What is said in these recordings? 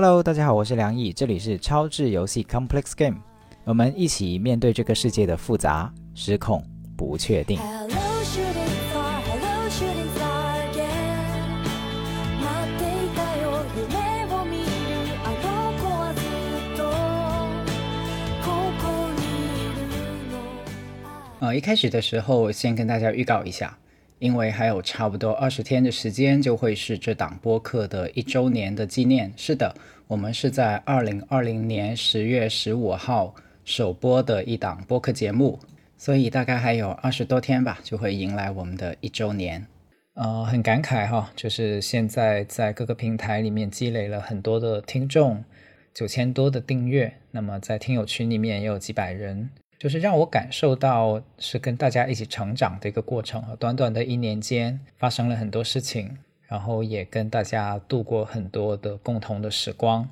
Hello，大家好，我是梁毅，这里是超智游戏 Complex Game，我们一起面对这个世界的复杂、失控、不确定。 Hello shooting star Hello shooting star again 待っていたよ夢を見るあの子はずっとここにいるの呃，一开始的时候，先跟大家预告一下， 因为还有差不多二十天的时间，就会是这档播客的一周年的纪念。是的，我们是在二零二零年十月十五号首播的一档播客节目，所以大概还有二十多天吧，就会迎来我们的一周年。呃，很感慨哈，就是现在在各个平台里面积累了很多的听众，九千多的订阅，那么在听友群里面也有几百人，就是让我感受到是跟大家一起成长的一个过程。短短的一年间，发生了很多事情，然后也跟大家度过很多的共同的时光。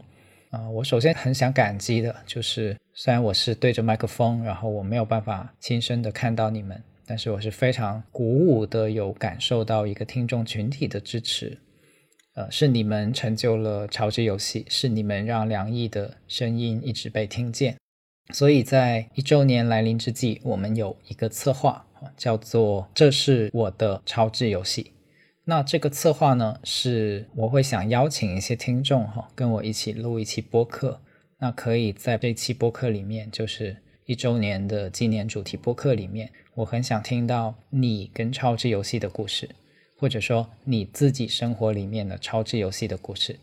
啊、我首先很想感激的就是，虽然我是对着麦克风，然后我没有办法亲身的看到你们，但是我是非常鼓舞的，有感受到一个听众群体的支持。呃，是你们成就了超级游戏，是你们让梁毅的声音一直被听见。所以在一周年来临之际，我们有一个策划，叫做“这是我的超智游戏”。那这个策划呢，是我会想邀请一些听众哈，跟我一起录一期播客。那可以在这期播客里面，就是一周年的纪念主题播客里面，我很想听到你跟超智游戏的故事，或者说你自己生活里面的超智游戏的故事。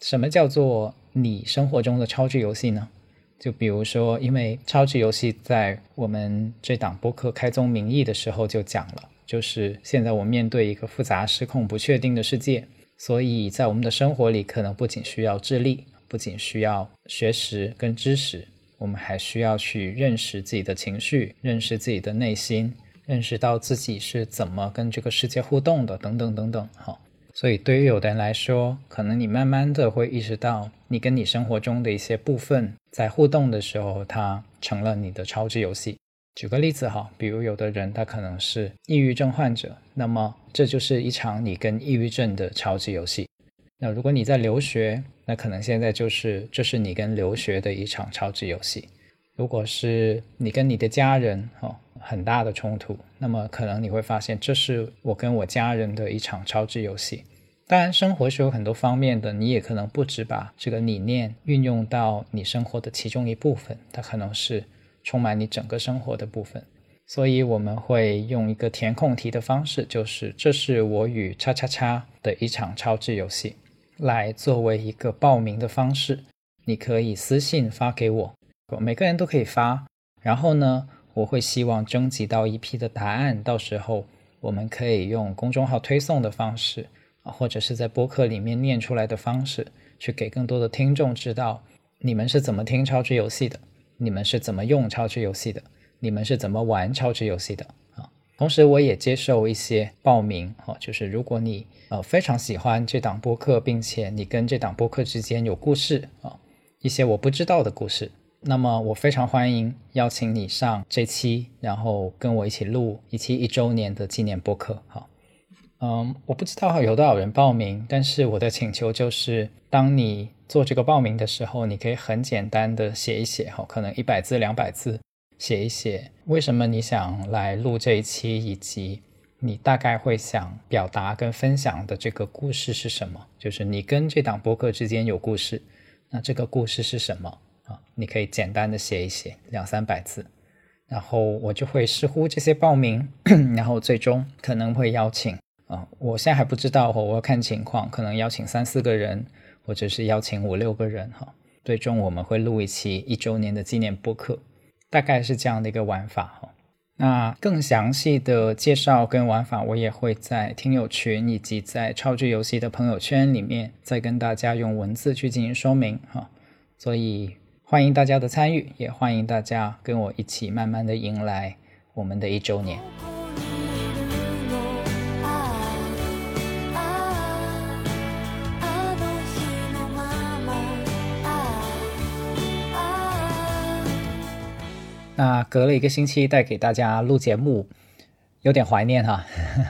什么叫做你生活中的超智游戏呢？就比如说，因为超级游戏在我们这档播客开宗明义的时候就讲了，就是现在我面对一个复杂、失控、不确定的世界，所以在我们的生活里，可能不仅需要智力，不仅需要学识跟知识，我们还需要去认识自己的情绪，认识自己的内心，认识到自己是怎么跟这个世界互动的，等等等等。好，所以对于有的人来说，可能你慢慢的会意识到，你跟你生活中的一些部分在互动的时候，它成了你的超智游戏。举个例子哈，比如有的人他可能是抑郁症患者，那么这就是一场你跟抑郁症的超级游戏。那如果你在留学，那可能现在就是这是你跟留学的一场超级游戏。如果是你跟你的家人哦很大的冲突，那么可能你会发现这是我跟我家人的一场超智游戏。当然，生活是有很多方面的，你也可能不只把这个理念运用到你生活的其中一部分，它可能是充满你整个生活的部分。所以我们会用一个填空题的方式，就是这是我与叉叉叉的一场超智游戏，来作为一个报名的方式。你可以私信发给我，每个人都可以发。然后呢，我会希望征集到一批的答案，到时候我们可以用公众号推送的方式，或者是在播客里面念出来的方式，去给更多的听众知道你们是怎么听超值游戏的，你们是怎么用超值游戏的，你们是怎么玩超值游戏的啊。同时，我也接受一些报名哦，就是如果你呃非常喜欢这档播客，并且你跟这档播客之间有故事啊，一些我不知道的故事，那么我非常欢迎邀请你上这期，然后跟我一起录一期一周年的纪念播客。好，嗯，我不知道有多少人报名，但是我的请求就是，当你做这个报名的时候，你可以很简单的写一写，哈，可能一百字、两百字，写一写为什么你想来录这一期，以及你大概会想表达跟分享的这个故事是什么？就是你跟这档播客之间有故事，那这个故事是什么你可以简单的写一写，两三百字，然后我就会视乎这些报名，然后最终可能会邀请啊，我现在还不知道，我要看情况，可能邀请三四个人，或者是邀请五六个人哈。最终我们会录一期一周年的纪念播客，大概是这样的一个玩法哈。那更详细的介绍跟玩法，我也会在听友群以及在超智游戏的朋友圈里面再跟大家用文字去进行说明哈。所以欢迎大家的参与，也欢迎大家跟我一起慢慢的迎来我们的一周年。ここにいるのああああの日のままああ那隔了一个星期带给大家录节目，有点怀念哈，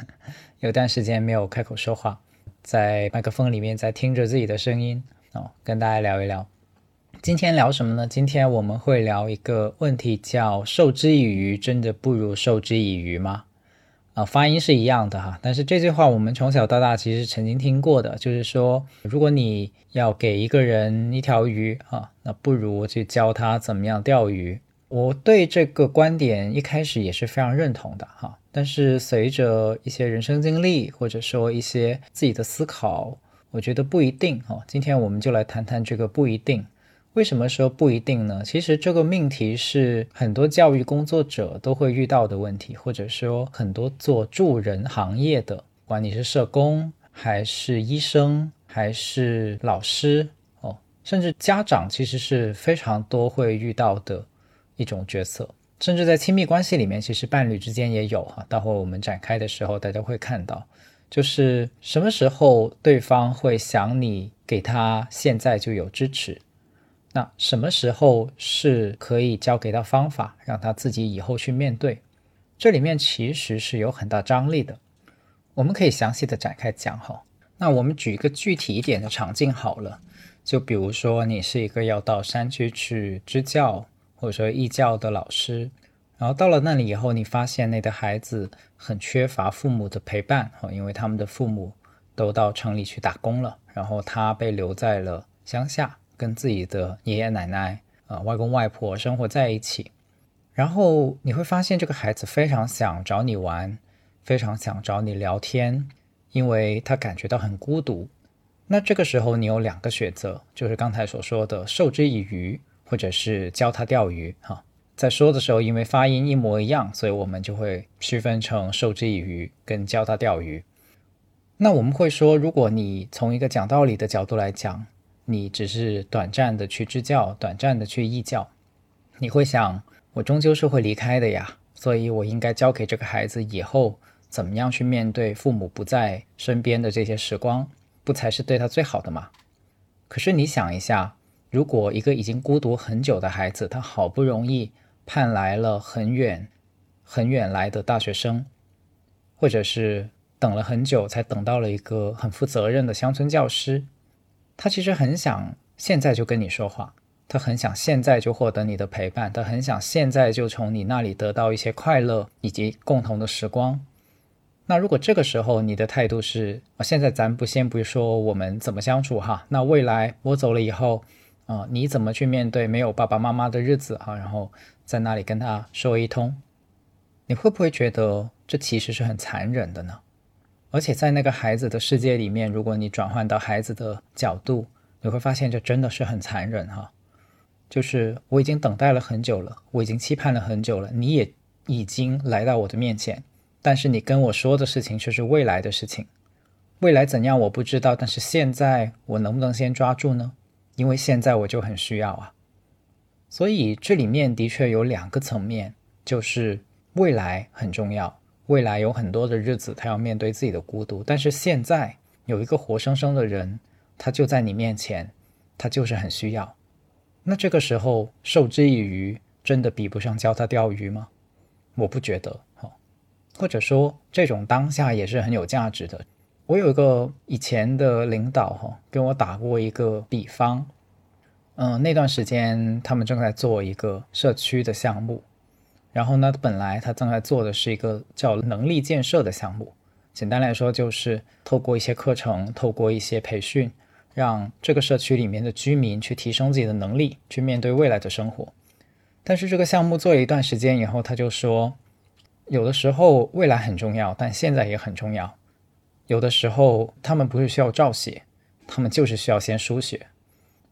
有段时间没有开口说话，在麦克风里面在听着自己的声音， 哦，跟大家聊一聊。 今天聊什么呢？今天我们会聊一个问题，叫“授之以鱼，真的不如授之以渔吗？”啊，发音是一样的哈，但是这句话我们从小到大其实曾经听过的，就是说，如果你要给一个人一条鱼啊，那不如去教他怎么样钓鱼。我对这个观点一开始也是非常认同的哈，但是随着一些人生经历或者说一些自己的思考，我觉得不一定哈。今天我们就来谈谈这个不一定。为什么说不一定呢？其实这个命题是很多教育工作者都会遇到的问题，或者说很多做助人行业的，管你是社工还是医生还是老师哦，甚至家长，其实是非常多会遇到的一种角色。甚至在亲密关系里面，其实伴侣之间也有哈。待会我们展开的时候，大家会看到，就是什么时候对方会想你给他现在就有支持。那什么时候是可以教给他方法，让他自己以后去面对？这里面其实是有很大张力的。我们可以详细的展开讲哈。那我们举一个具体一点的场景好了，就比如说你是一个要到山区去支教或者说义教的老师，然后到了那里以后，你发现那的孩子很缺乏父母的陪伴哈，因为他们的父母都到城里去打工了，然后他被留在了乡下。跟自己的爷爷奶奶、啊外公外婆生活在一起，然后你会发现这个孩子非常想找你玩，非常想找你聊天，因为他感觉到很孤独。那这个时候你有两个选择，就是刚才所说的授之以渔，或者是教他钓鱼。哈，在说的时候，因为发音一模一样，所以我们就会区分成授之以渔跟教他钓鱼。那我们会说，如果你从一个讲道理的角度来讲。你只是短暂的去支教，短暂的去义教，你会想，我终究是会离开的呀，所以我应该教给这个孩子以后怎么样去面对父母不在身边的这些时光，不才是对他最好的吗？可是你想一下，如果一个已经孤独很久的孩子，他好不容易盼来了很远很远来的大学生，或者是等了很久才等到了一个很负责任的乡村教师。他其实很想现在就跟你说话，他很想现在就获得你的陪伴，他很想现在就从你那里得到一些快乐以及共同的时光。那如果这个时候你的态度是，现在咱不先不说我们怎么相处哈，那未来我走了以后，啊，你怎么去面对没有爸爸妈妈的日子哈？然后在那里跟他说一通，你会不会觉得这其实是很残忍的呢？而且在那个孩子的世界里面，如果你转换到孩子的角度，你会发现这真的是很残忍哈。就是我已经等待了很久了，我已经期盼了很久了，你也已经来到我的面前，但是你跟我说的事情却是未来的事情。未来怎样我不知道，但是现在我能不能先抓住呢？因为现在我就很需要啊。所以这里面的确有两个层面，就是未来很重要。未来有很多的日子，他要面对自己的孤独。但是现在有一个活生生的人，他就在你面前，他就是很需要。那这个时候授之以鱼，真的比不上教他钓鱼吗？我不觉得。哈，或者说这种当下也是很有价值的。我有一个以前的领导，哈，跟我打过一个比方。嗯，那段时间他们正在做一个社区的项目。然后呢，本来他正在做的是一个叫能力建设的项目，简单来说就是透过一些课程，透过一些培训，让这个社区里面的居民去提升自己的能力，去面对未来的生活。但是这个项目做了一段时间以后，他就说，有的时候未来很重要，但现在也很重要。有的时候他们不是需要造血，他们就是需要先输血。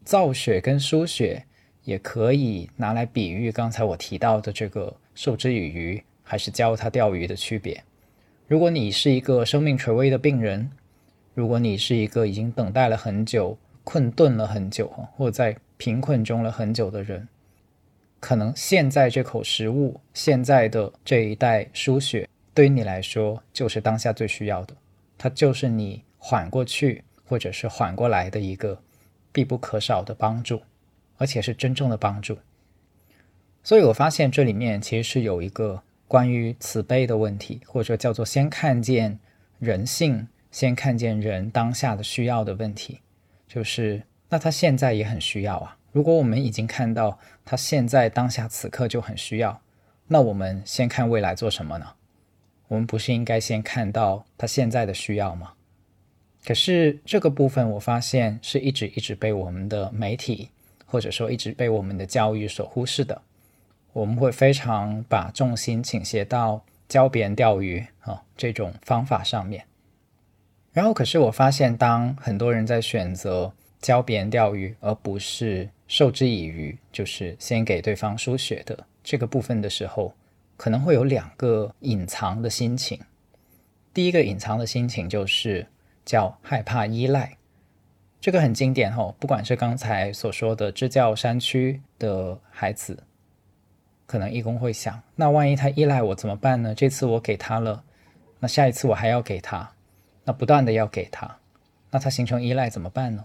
造血跟输血也可以拿来比喻刚才我提到的这个。授之以渔还是教他钓鱼的区别。如果你是一个生命垂危的病人，如果你是一个已经等待了很久、困顿了很久，或在贫困中了很久的人，可能现在这口食物、现在的这一袋输血，对于你来说就是当下最需要的。它就是你缓过去或者是缓过来的一个必不可少的帮助，而且是真正的帮助。所以我发现这里面其实是有一个关于慈悲的问题，或者叫做先看见人性，先看见人当下的需要的问题。就是那他现在也很需要啊。如果我们已经看到他现在当下此刻就很需要，那我们先看未来做什么呢？我们不是应该先看到他现在的需要吗？可是这个部分我发现是一直一直被我们的媒体或者说一直被我们的教育所忽视的。我们会非常把重心倾斜到教别人钓鱼啊这种方法上面。然后，可是我发现，当很多人在选择教别人钓鱼，而不是授之以渔，就是先给对方输血的这个部分的时候，可能会有两个隐藏的心情。第一个隐藏的心情就是叫害怕依赖，这个很经典哦。不管是刚才所说的支教山区的孩子，可能义工会想：那万一他依赖我怎么办呢？这次我给他了，那下一次我还要给他。那不断的要给他，那他形成依赖怎么办呢？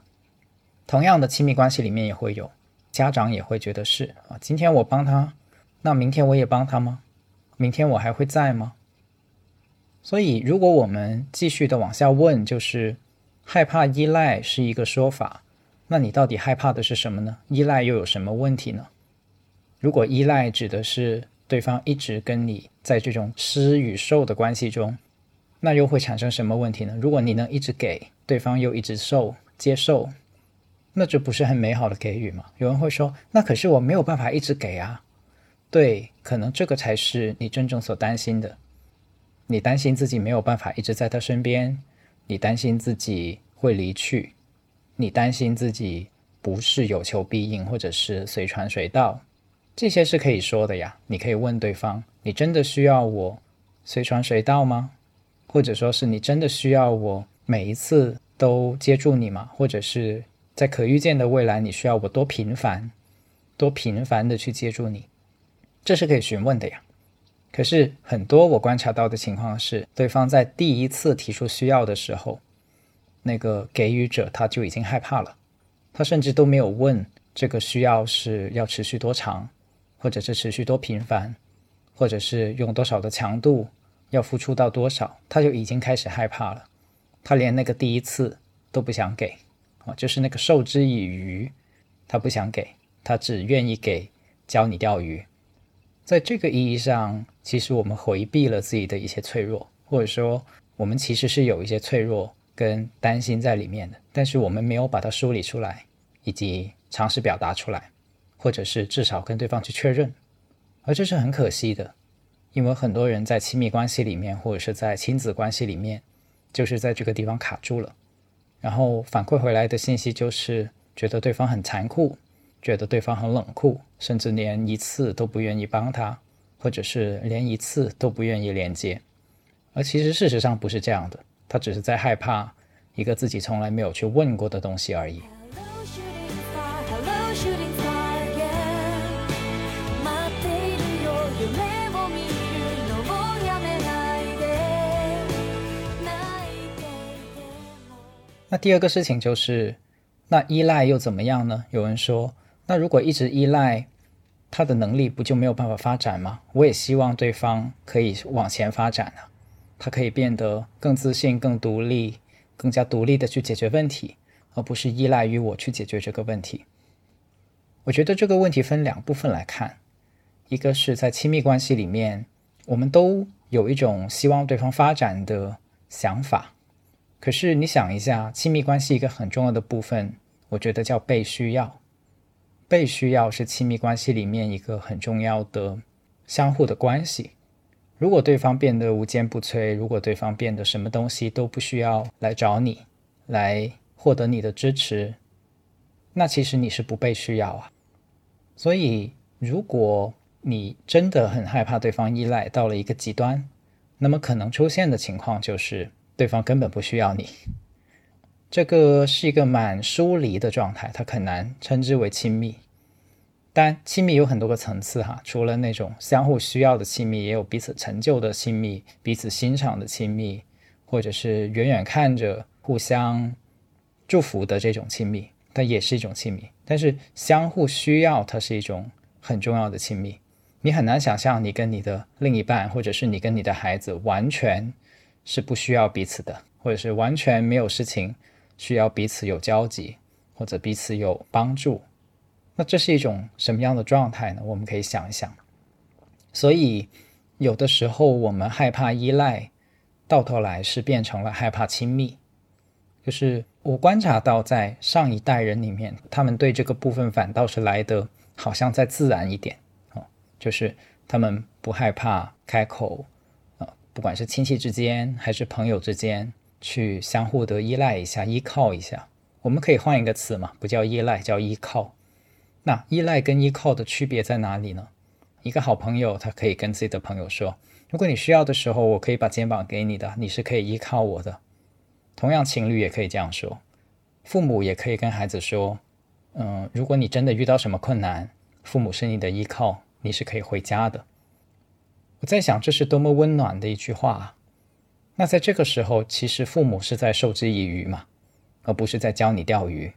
同样的亲密关系里面也会有家长也会觉得是啊，今天我帮他，那明天我也帮他吗？明天我还会在吗？所以如果我们继续的往下问，就是害怕依赖是一个说法，那你到底害怕的是什么呢？依赖又有什么问题呢？如果依赖指的是对方一直跟你在这种施与受的关系中。那又会产生什么问题呢？如果你能一直给对方，又一直受接受，那这不是很美好的给予吗？有人会说，那可是我没有办法一直给啊。对，可能这个才是你真正所担心的。你担心自己没有办法一直在他身边，你担心自己会离去，你担心自己不是有求必应，或者是随传随到，这些是可以说的呀。你可以问对方，你真的需要我随传随到吗？或者说是你真的需要我每一次都接住你吗？或者是在可预见的未来，你需要我多频繁、多频繁的去接住你？这是可以询问的呀。可是很多我观察到的情况是，对方在第一次提出需要的时候，那个给予者他就已经害怕了，他甚至都没有问这个需要是要持续多长，或者是持续多频繁，或者是用多少的强度。要付出到多少，他就已经开始害怕了。他连那个第一次都不想给啊，就是那个授之以渔，他不想给，他只愿意给教你钓鱼。在这个意义上，其实我们回避了自己的一些脆弱，或者说我们其实是有一些脆弱跟担心在里面的，但是我们没有把它梳理出来，以及尝试表达出来，或者是至少跟对方去确认，而这是很可惜的。因为很多人在亲密关系里面，或者是在亲子关系里面，就是在这个地方卡住了，然后反馈回来的信息就是觉得对方很残酷，觉得对方很冷酷，甚至连一次都不愿意帮他，或者是连一次都不愿意连接。而其实事实上不是这样的，他只是在害怕一个自己从来没有去问过的东西而已。那第二个事情就是，那依赖又怎么样呢？有人说，那如果一直依赖，他的能力不就没有办法发展吗？我也希望对方可以往前发展啊，他可以变得更自信、更独立、更加独立的去解决问题，而不是依赖于我去解决这个问题。我觉得这个问题分两部分来看，一个是在亲密关系里面，我们都有一种希望对方发展的想法。可是你想一下，亲密关系一个很重要的部分，我觉得叫被需要。被需要是亲密关系里面一个很重要的相互的关系。如果对方变得无坚不摧，如果对方变得什么东西都不需要来找你，来获得你的支持，那其实你是不被需要啊。所以，如果你真的很害怕对方依赖到了一个极端，那么可能出现的情况就是。对方根本不需要你，这个是一个蛮疏离的状态，它很难称之为亲密。但亲密有很多个层次哈，除了那种相互需要的亲密，也有彼此成就的亲密，彼此欣赏的亲密，或者是远远看着互相祝福的这种亲密，它也是一种亲密。但是相互需要，它是一种很重要的亲密。你很难想象你跟你的另一半，或者是你跟你的孩子完全。是不需要彼此的，或者是完全没有事情需要彼此有交集，或者彼此有帮助。那这是一种什么样的状态呢？我们可以想一想。所以，有的时候我们害怕依赖，到头来是变成了害怕亲密。就是我观察到，在上一代人里面，他们对这个部分反倒是来的好像再自然一点哦，就是他们不害怕开口，不管是亲戚之间还是朋友之间，去相互的依赖一下、依靠一下。我们可以换一个词嘛，不叫依赖，叫依靠。那依赖跟依靠的区别在哪里呢？一个好朋友，他可以跟自己的朋友说：“如果你需要的时候，我可以把肩膀给你的，你是可以依靠我的。”同样，情侣也可以这样说，父母也可以跟孩子说：“嗯，如果你真的遇到什么困难，父母是你的依靠，你是可以回家的。”我在想，这是多么温暖的一句话。那在这个时候，其实父母是在授之以渔嘛，而不是在教你钓鱼。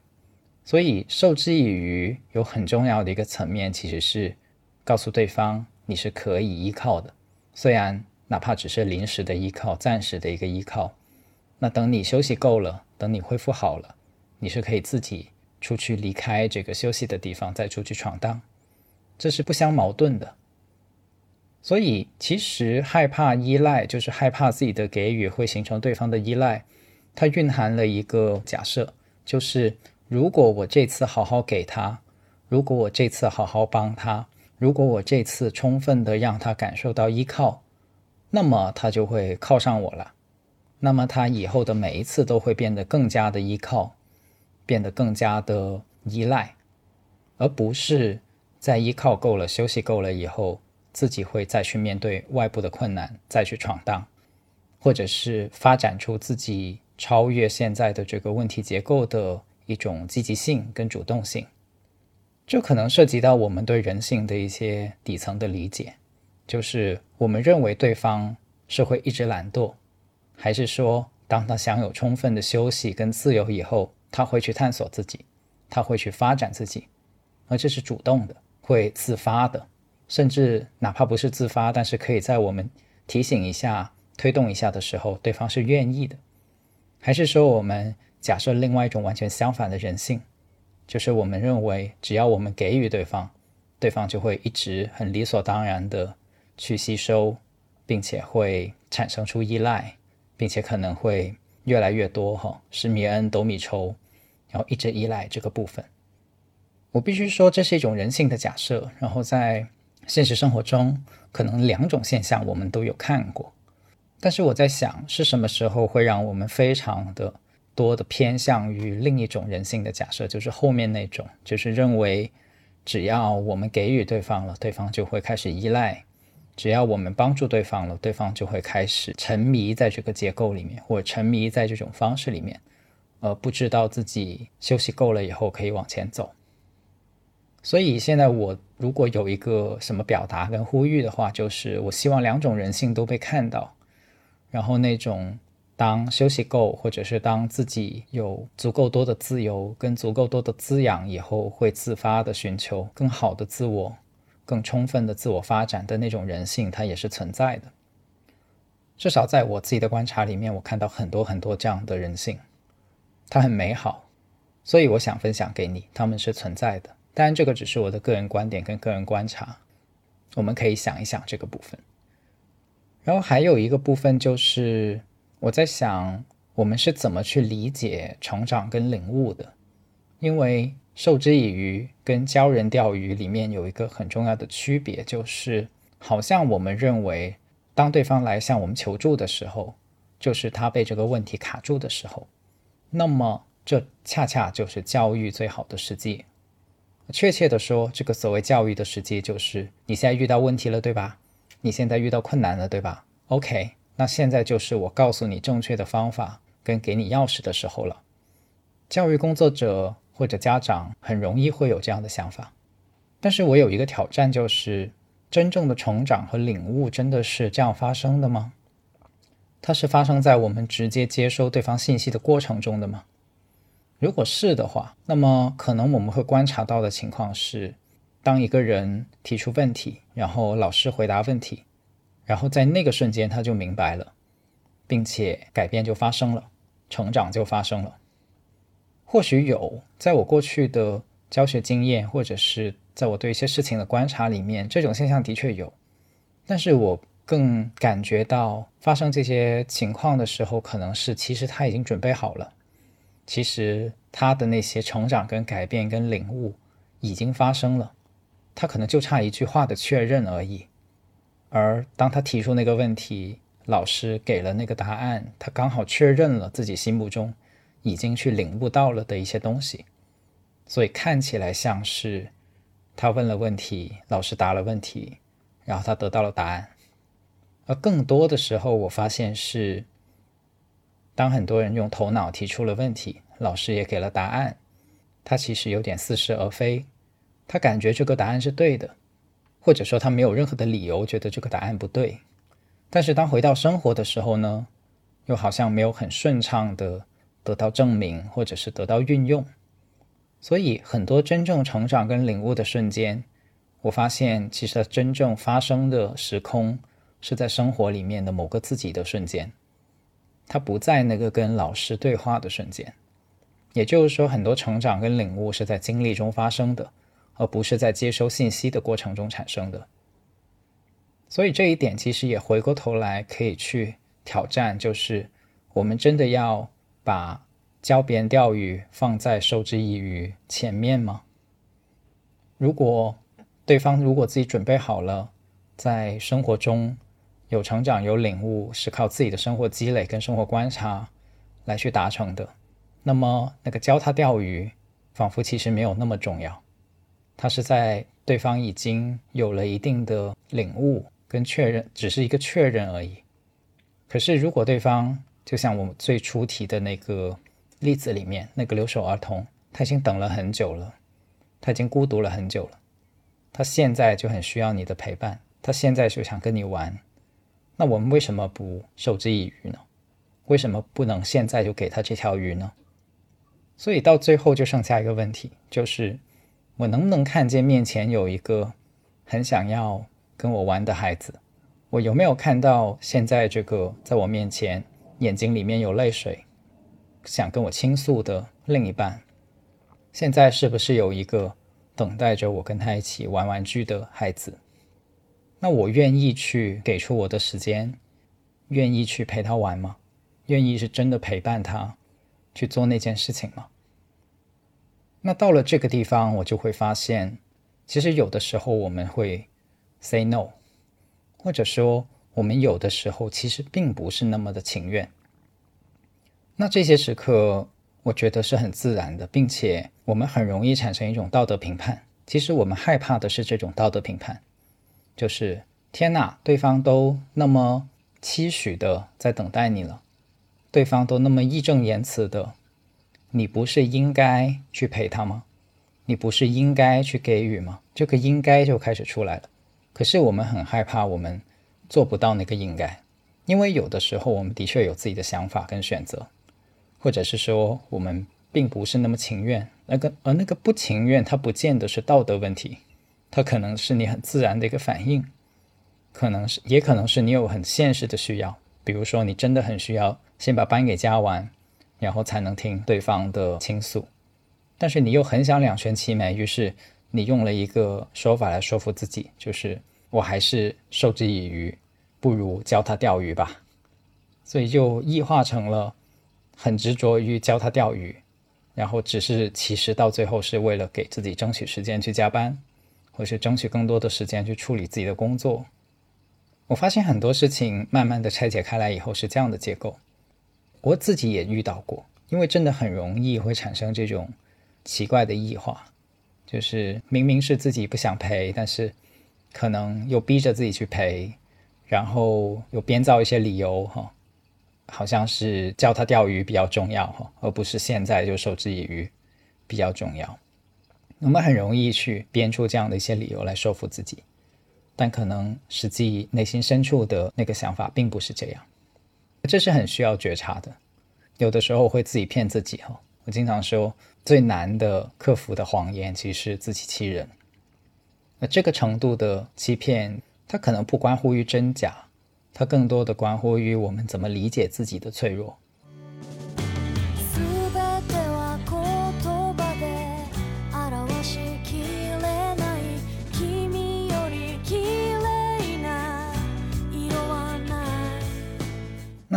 所以，授之以渔有很重要的一个层面，其实是。告诉对方你是可以依靠的，虽然哪怕只是临时的依靠、暂时的一个依靠，那等你休息够了，等你恢复好了，你是可以自己出去离开这个休息的地方，再出去闯荡，这是不相矛盾的。所以，其实害怕依赖，就是害怕自己的给予会形成对方的依赖，它蕴含了一个假设，就是如果我这次好好给他，如果我这次好好帮他。如果我这次充分的让他感受到依靠，那么他就会靠上我了。那么他以后的每一次都会变得更加的依靠，变得更加的依赖，而不是在依靠够了、休息够了以后，自己会再去面对外部的困难，再去闯荡，或者是发展出自己超越现在的这个问题结构的一种积极性跟主动性。这可能涉及到我们对人性的一些底层的理解，就是我们认为对方是会一直懒惰，还是说当他享有充分的休息跟自由以后，他会去探索自己，他会去发展自己，而这是主动的，会自发的，甚至哪怕不是自发，但是可以在我们提醒一下、推动一下的时候，对方是愿意的，还是说我们假设另外一种完全相反的人性？就是我们认为，只要我们给予对方，对方就会一直很理所当然的去吸收，并且会产生出依赖，并且可能会越来越多哈，施米恩斗米仇，然后一直依赖这个部分。我必须说，这是一种人性的假设。然后在现实生活中，可能两种现象我们都有看过。但是我在想，是什么时候会让我们非常的？多的偏向于另一种人性的假设，就是后面那种，就是认为只要我们给予对方了，对方就会开始依赖；只要我们帮助对方了，对方就会开始沉迷在这个结构里面，或者沉迷在这种方式里面，而不知道自己休息够了以后可以往前走。所以现在我如果有一个什么表达跟呼吁的话，就是我希望两种人性都被看到，然后那种。当休息够，或者是当自己有足够多的自由跟足够多的滋养以后，会自发的寻求更好的自我、更充分的自我发展的那种人性，它也是存在的。至少在我自己的观察里面，我看到很多很多这样的人性，它很美好，所以我想分享给你，他们是存在的。当然，这个只是我的个人观点跟个人观察，我们可以想一想这个部分。然后还有一个部分就是。我在想，我们是怎么去理解成长跟领悟的？因为授之以渔跟教人钓鱼里面有一个很重要的区别，就是好像我们认为，当对方来向我们求助的时候，就是他被这个问题卡住的时候，那么这恰恰就是教育最好的时机。确切的说，这个所谓教育的时机，就是你现在遇到问题了，对吧？你现在遇到困难了，对吧？OK。那现在就是我告诉你正确的方法跟给你钥匙的时候了。教育工作者或者家长很容易会有这样的想法，但是我有一个挑战，就是真正的成长和领悟真的是这样发生的吗？它是发生在我们直接接收对方信息的过程中的吗？如果是的话，那么可能我们会观察到的情况是，当一个人提出问题，然后老师回答问题。然后在那个瞬间，他就明白了，并且改变就发生了，成长就发生了。或许有，在我过去的教学经验，或者是在我对一些事情的观察里面，这种现象的确有。但是我更感觉到发生这些情况的时候，可能是其实他已经准备好了，其实他的那些成长、跟改变、跟领悟已经发生了，他可能就差一句话的确认而已。而当他提出那个问题，老师给了那个答案，他刚好确认了自己心目中已经去领悟到了的一些东西，所以看起来像是他问了问题，老师答了问题，然后他得到了答案。而更多的时候，我发现是当很多人用头脑提出了问题，老师也给了答案，他其实有点似是而非，他感觉这个答案是对的。或者说他没有任何的理由觉得这个答案不对，但是当回到生活的时候呢，又好像没有很顺畅的得到证明，或者是得到运用。所以很多真正成长跟领悟的瞬间，我发现其实它真正发生的时空是在生活里面的某个自己的瞬间，他不在那个跟老师对话的瞬间。也就是说，很多成长跟领悟是在经历中发生的。而不是在接收信息的过程中产生的，所以这一点其实也回过头来可以去挑战，就是我们真的要把教别人钓鱼放在授之以渔前面吗？如果对方如果自己准备好了，在生活中有成长有领悟，是靠自己的生活积累跟生活观察来去达成的，那么那个教他钓鱼，仿佛其实没有那么重要。他是在对方已经有了一定的领悟跟确认，只是一个确认而已。可是，如果对方就像我们最初提的那个例子里面那个留守儿童，他已经等了很久了，他已经孤独了很久了，他现在就很需要你的陪伴，他现在就想跟你玩。那我们为什么不授之以渔呢？为什么不能现在就给他这条鱼呢？所以到最后就剩下一个问题，就是。我能不能看见面前有一个很想要跟我玩的孩子？我有没有看到现在这个在我面前眼睛里面有泪水，想跟我倾诉的另一半？现在是不是有一个等待着我跟他一起玩玩具的孩子？那我愿意去给出我的时间，愿意去陪他玩吗？愿意是真的陪伴他去做那件事情吗？那到了这个地方，我就会发现，其实有的时候我们会 say no，或者说我们有的时候其实并不是那么的情愿。那这些时刻，我觉得是很自然的，并且我们很容易产生一种道德评判。其实我们害怕的是这种道德评判，就是天哪，对方都那么期许的在等待你了，对方都那么义正言辞的。你不是应该去陪他吗？你不是应该去给予吗？这个应该就开始出来了。可是我们很害怕，我们做不到那个应该，因为有的时候我们的确有自己的想法跟选择，或者是说我们并不是那么情愿。那个而那个不情愿，它不见得是道德问题，它可能是你很自然的一个反应，可能是也可能是你有很现实的需要，比如说你真的很需要先把班给加完。然后才能听对方的倾诉，但是你又很想两全其美，于是你用了一个说法来说服自己，就是我还是授之以渔，不如教他钓鱼吧。所以就异化成了很执着于教他钓鱼，然后只是其实到最后是为了给自己争取时间去加班，或是争取更多的时间去处理自己的工作。我发现很多事情慢慢的拆解开来以后是这样的结构。我自己也遇到过，因为真的很容易会产生这种奇怪的异化，就是明明是自己不想陪，但是可能又逼着自己去陪，然后又编造一些理由哈，好像是教他钓鱼比较重要哈，而不是现在就授之以渔比较重要。我们很容易去编出这样的一些理由来说服自己，但可能实际内心深处的那个想法并不是这样。这是很需要觉察的，有的时候会自己骗自己哈。我经常说，最难的克服的谎言，其实是自欺欺人。那这个程度的欺骗，它可能不关乎于真假，它更多的关乎于我们怎么理解自己的脆弱。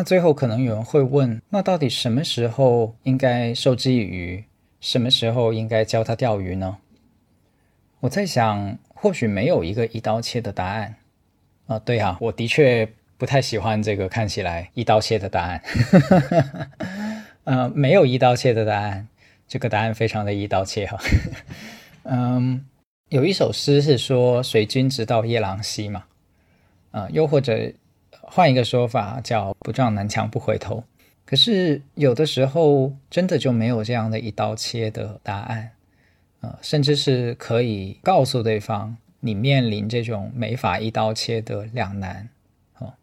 那最后可能有人会问，那到底什么时候应该授之以渔，什么时候应该教他钓鱼呢？我在想，或许没有一个一刀切的答案。啊，对啊，我的确不太喜欢这个看起来一刀切的答案。呃，没有一刀切的答案，这个答案非常的一刀切哈。嗯，有一首诗是说“随君直到夜郎西”嘛，啊，又或者换一个说法叫“不撞南墙不回头”。可是有的时候真的就没有这样的一刀切的答案，呃，甚至是可以告诉对方你面临这种没法一刀切的两难，哦，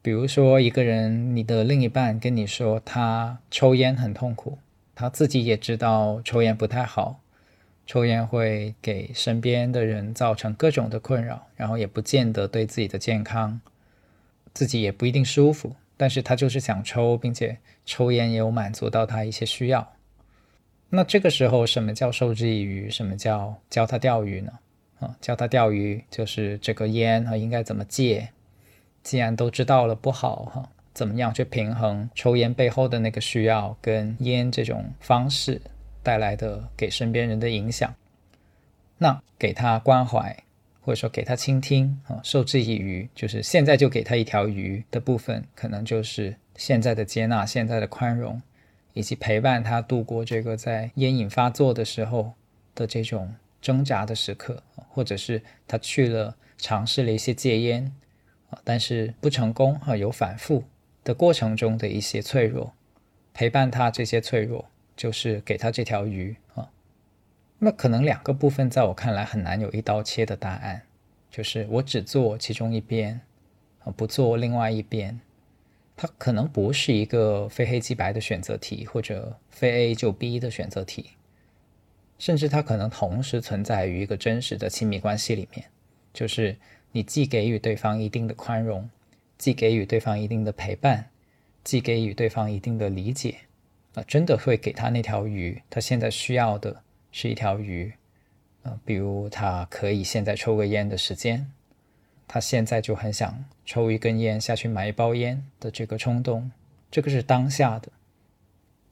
比如说一个人，你的另一半跟你说他抽烟很痛苦，他自己也知道抽烟不太好。抽烟会给身边的人造成各种的困扰，然后也不见得对自己的健康，自己也不一定舒服。但是他就是想抽，并且抽烟也有满足到他一些需要。那这个时候，什么叫授之以渔？什么叫教他钓鱼呢？啊，教他钓鱼就是这个烟啊应该怎么戒？既然都知道了不好哈，怎么样去平衡抽烟背后的那个需要跟烟这种方式？带来的给身边人的影响，那给他关怀，或者说给他倾听啊，授之以渔，就是现在就给他一条鱼的部分，可能就是现在的接纳、现在的宽容，以及陪伴他度过这个在烟瘾发作的时候的这种挣扎的时刻，或者是他去了尝试了一些戒烟啊，但是不成功啊，有反复的过程中的一些脆弱，陪伴他这些脆弱。就是给他这条鱼啊，那可能两个部分在我看来很难有一刀切的答案，就是我只做其中一边啊，不做另外一边，它可能不是一个非黑即白的选择题，或者非 A 就 B 的选择题，甚至它可能同时存在于一个真实的亲密关系里面，就是你既给予对方一定的宽容，既给予对方一定的陪伴，既给予对方一定的理解。啊真的会给他那条鱼，他现在需要的是一条鱼，呃，比如他可以现在抽个烟的时间，他现在就很想抽一根烟下去买一包烟的这个冲动，这个是当下的，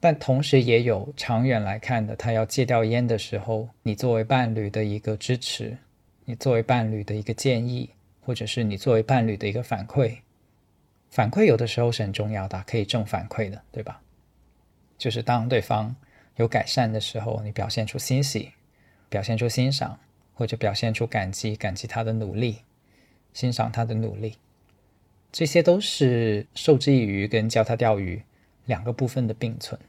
但同时也有长远来看的，他要戒掉烟的时候，你作为伴侣的一个支持，你作为伴侣的一个建议，或者是你作为伴侣的一个反馈，反馈有的时候是很重要的，可以正反馈的，对吧？就是当对方有改善的时候，你表现出欣喜，表现出欣赏，或者表现出感激，感激他的努力，欣赏他的努力，这些都是授之以渔跟教他钓鱼两个部分的并存。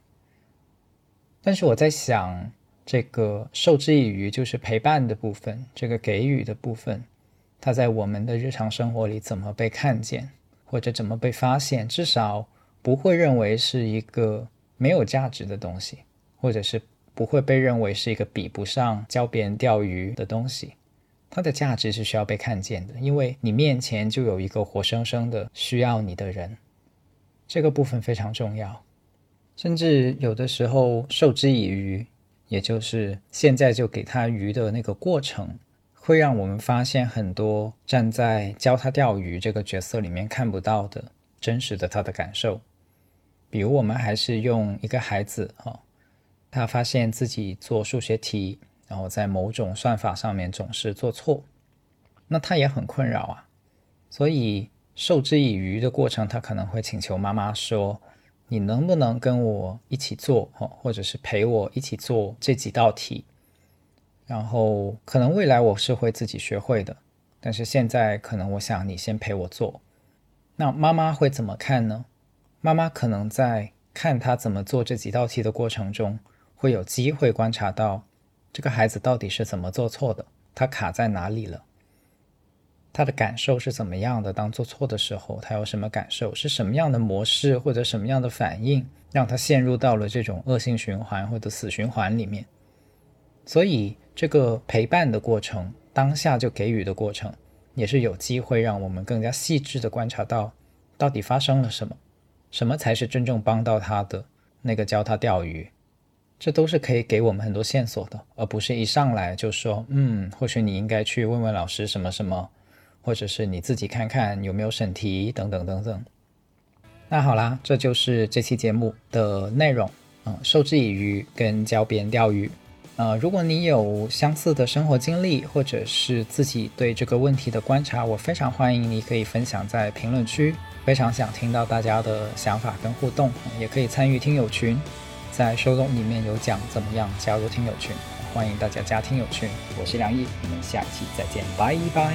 但是我在想，这个授之以渔就是陪伴的部分，这个给予的部分，它在我们的日常生活里怎么被看见，或者怎么被发现，至少不会认为是一个。没有价值的东西，或者是不会被认为是一个比不上教别人钓鱼的东西，它的价值是需要被看见的，因为你面前就有一个活生生的需要你的人，这个部分非常重要。甚至有的时候授之以渔，也就是现在就给他鱼的那个过程，会让我们发现很多站在教他钓鱼这个角色里面看不到的真实的他的感受。比如，我们还是用一个孩子哈，他发现自己做数学题，然后在某种算法上面总是做错，那他也很困扰啊。所以授之以渔的过程，他可能会请求妈妈说：“你能不能跟我一起做，或者是陪我一起做这几道题？然后可能未来我是会自己学会的，但是现在可能我想你先陪我做。那妈妈会怎么看呢？”妈妈可能在看他怎么做这几道题的过程中，会有机会观察到这个孩子到底是怎么做错的，他卡在哪里了，他的感受是怎么样的？当做错的时候，他有什么感受？是什么样的模式或者什么样的反应，让他陷入到了这种恶性循环或者死循环里面？所以，这个陪伴的过程，当下就给予的过程，也是有机会让我们更加细致的观察到，到底发生了什么。什么才是真正帮到他的那个教他钓鱼？这都是可以给我们很多线索的，而不是一上来就说，嗯，或许你应该去问问老师什么什么，或者是你自己看看有没有审题等等等等。那好啦，这就是这期节目的内容。嗯，授之以渔跟教别人钓鱼。呃，如果你有相似的生活经历，或者是自己对这个问题的观察，我非常欢迎你可以分享在评论区。非常想听到大家的想法跟互动，也可以参与听友群，在收中里面有讲怎么样加入听友群，欢迎大家加听友群。我是梁毅，我们下期再见，拜拜。